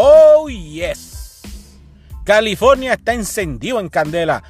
Oh, yes. California está encendido en candela.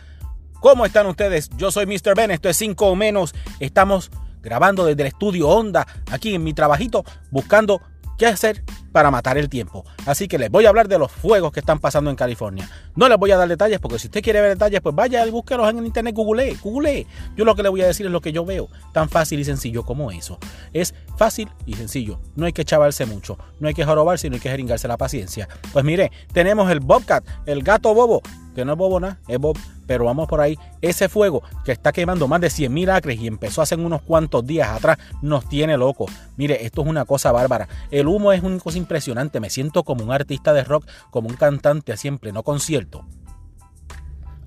¿Cómo están ustedes? Yo soy Mr. Ben, esto es 5 o menos. Estamos grabando desde el estudio Onda, aquí en mi trabajito, buscando qué hacer para matar el tiempo. Así que les voy a hablar de los fuegos que están pasando en California. No les voy a dar detalles porque si usted quiere ver detalles, pues vaya y búsquelos en el internet, google, google. Yo lo que le voy a decir es lo que yo veo, tan fácil y sencillo como eso. Es fácil y sencillo. No hay que chavarse mucho, no hay que jorobarse, no hay que jeringarse la paciencia. Pues mire, tenemos el Bobcat, el gato bobo, que no es bobo nada, es Bob, pero vamos por ahí. Ese fuego que está quemando más de 100 mil acres y empezó hace unos cuantos días atrás, nos tiene loco. Mire, esto es una cosa bárbara. El humo es una cosa impresionante. Me siento como un artista de rock, como un cantante así en pleno concierto.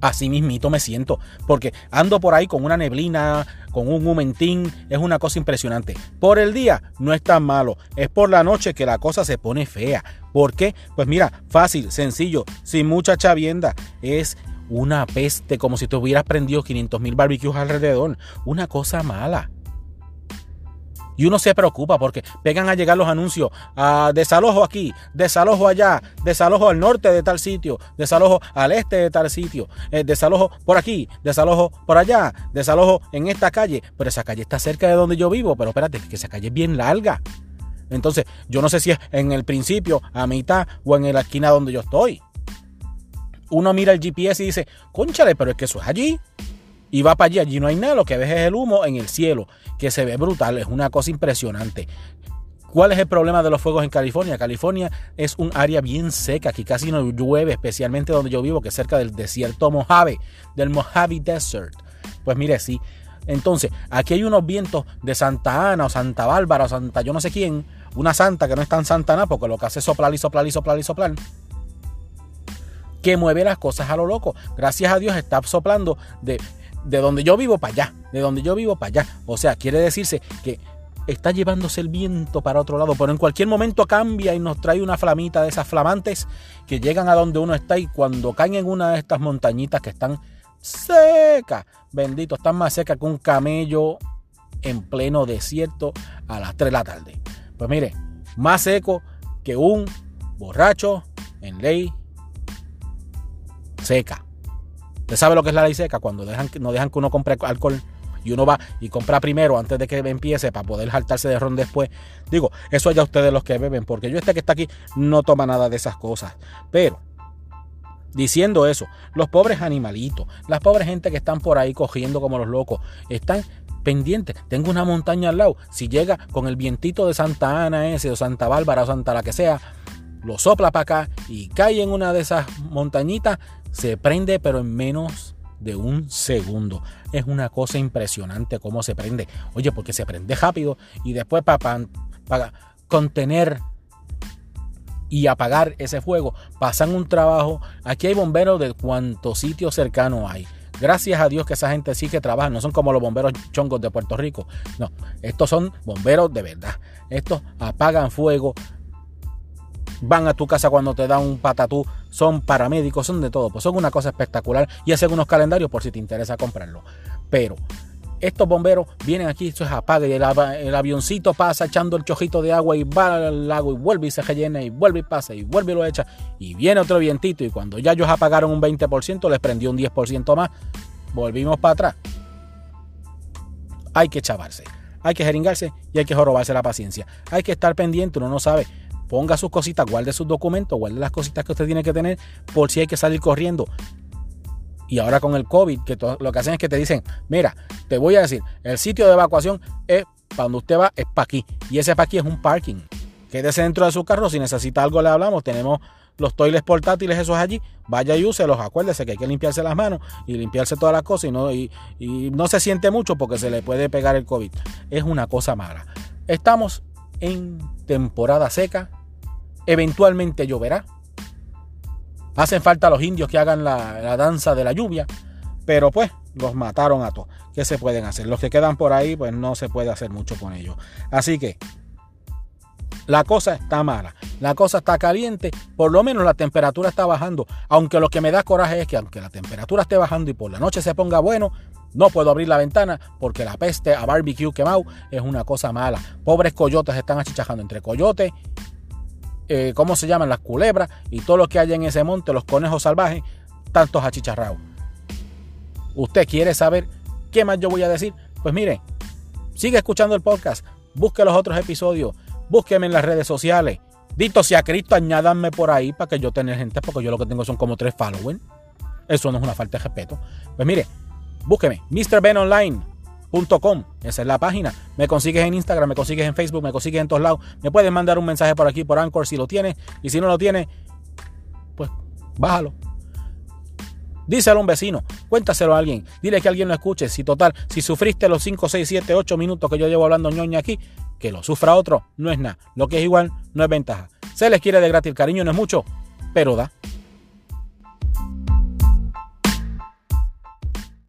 Así mismito me siento, porque ando por ahí con una neblina, con un humentín, es una cosa impresionante. Por el día no es tan malo, es por la noche que la cosa se pone fea. ¿Por qué? Pues mira, fácil, sencillo, sin mucha chavienda, es una peste como si te hubieras prendido 500 mil barbecues alrededor, una cosa mala. Y uno se preocupa porque pegan a llegar los anuncios, a desalojo aquí, desalojo allá, desalojo al norte de tal sitio, desalojo al este de tal sitio, eh, desalojo por aquí, desalojo por allá, desalojo en esta calle. Pero esa calle está cerca de donde yo vivo, pero espérate, que esa calle es bien larga. Entonces, yo no sé si es en el principio, a mitad o en la esquina donde yo estoy. Uno mira el GPS y dice, conchale, pero es que eso es allí y va para allí, allí no hay nada, lo que ves es el humo en el cielo, que se ve brutal, es una cosa impresionante. ¿Cuál es el problema de los fuegos en California? California es un área bien seca, aquí casi no llueve, especialmente donde yo vivo, que es cerca del desierto Mojave, del Mojave Desert. Pues mire, sí. Entonces, aquí hay unos vientos de Santa Ana o Santa Bárbara o Santa yo no sé quién, una santa que no es tan santa nada, porque lo que hace es soplar y soplar y soplar y soplar que mueve las cosas a lo loco. Gracias a Dios está soplando de de donde yo vivo para allá, de donde yo vivo para allá. O sea, quiere decirse que está llevándose el viento para otro lado, pero en cualquier momento cambia y nos trae una flamita de esas flamantes que llegan a donde uno está y cuando caen en una de estas montañitas que están secas, bendito, están más secas que un camello en pleno desierto a las 3 de la tarde. Pues mire, más seco que un borracho en ley seca. Usted sabe lo que es la ley seca cuando no dejan que uno compre alcohol y uno va y compra primero antes de que empiece para poder saltarse de ron después. Digo, eso ya ustedes los que beben, porque yo este que está aquí no toma nada de esas cosas. Pero, diciendo eso, los pobres animalitos, las pobres gente que están por ahí cogiendo como los locos, están pendientes. Tengo una montaña al lado. Si llega con el vientito de Santa Ana ese, o Santa Bárbara, o Santa la que sea, lo sopla para acá y cae en una de esas montañitas, se prende pero en menos de un segundo. Es una cosa impresionante cómo se prende. Oye, porque se prende rápido y después para, contener y apagar ese fuego pasan un trabajo. Aquí hay bomberos de cuántos sitios cercanos hay. Gracias a Dios que esa gente sí que trabaja, no son como los bomberos chongos de Puerto Rico. No, estos son bomberos de verdad. Estos apagan fuego, van a tu casa cuando te dan un patatú, son paramédicos, son de todo, pues son una cosa espectacular y hacen unos calendarios por si te interesa comprarlo. Pero estos bomberos vienen aquí, eso es apaga y el, avioncito pasa echando el chojito de agua y va al lago y vuelve y se rellena y vuelve y pasa y vuelve y lo echa y viene otro vientito y cuando ya ellos apagaron un 20% les prendió un 10% más, volvimos para atrás. Hay que chavarse, hay que jeringarse y hay que jorobarse la paciencia. Hay que estar pendiente, uno no sabe ponga sus cositas, guarde sus documentos, guarde las cositas que usted tiene que tener por si hay que salir corriendo. Y ahora con el COVID, que lo que hacen es que te dicen, mira, te voy a decir, el sitio de evacuación es para donde usted va, es para aquí. Y ese para aquí es un parking. Quédese dentro de su carro, si necesita algo le hablamos, tenemos los toiles portátiles esos allí, vaya y úselos, acuérdese que hay que limpiarse las manos y limpiarse todas las cosas y no se siente mucho porque se le puede pegar el COVID. Es una cosa mala. Estamos en temporada seca, Eventualmente lloverá. Hacen falta los indios que hagan la, danza de la lluvia, pero pues los mataron a todos. ¿Qué se pueden hacer? Los que quedan por ahí, pues no se puede hacer mucho con ellos. Así que la cosa está mala, la cosa está caliente, por lo menos la temperatura está bajando. Aunque lo que me da coraje es que aunque la temperatura esté bajando y por la noche se ponga bueno, no puedo abrir la ventana porque la peste a barbecue quemado es una cosa mala. Pobres coyotes están achichajando entre coyotes eh, ¿cómo se llaman? Las culebras y todo lo que hay en ese monte, los conejos salvajes, tantos achicharrados. ¿Usted quiere saber qué más yo voy a decir? Pues mire, sigue escuchando el podcast, busque los otros episodios, búsqueme en las redes sociales. Dito sea Cristo, añádanme por ahí para que yo tenga gente, porque yo lo que tengo son como tres followers. Eso no es una falta de respeto. Pues mire, búsqueme, Esa es la página. Me consigues en Instagram, me consigues en Facebook, me consigues en todos lados. Me puedes mandar un mensaje por aquí, por Anchor, si lo tienes. Y si no lo tienes, pues bájalo. Díselo a un vecino, cuéntaselo a alguien, dile que alguien lo escuche. Si total, si sufriste los 5, 6, 7, 8 minutos que yo llevo hablando ñoña aquí, que lo sufra otro, no es nada. Lo que es igual no es ventaja. Se les quiere de gratis, el cariño no es mucho, pero da.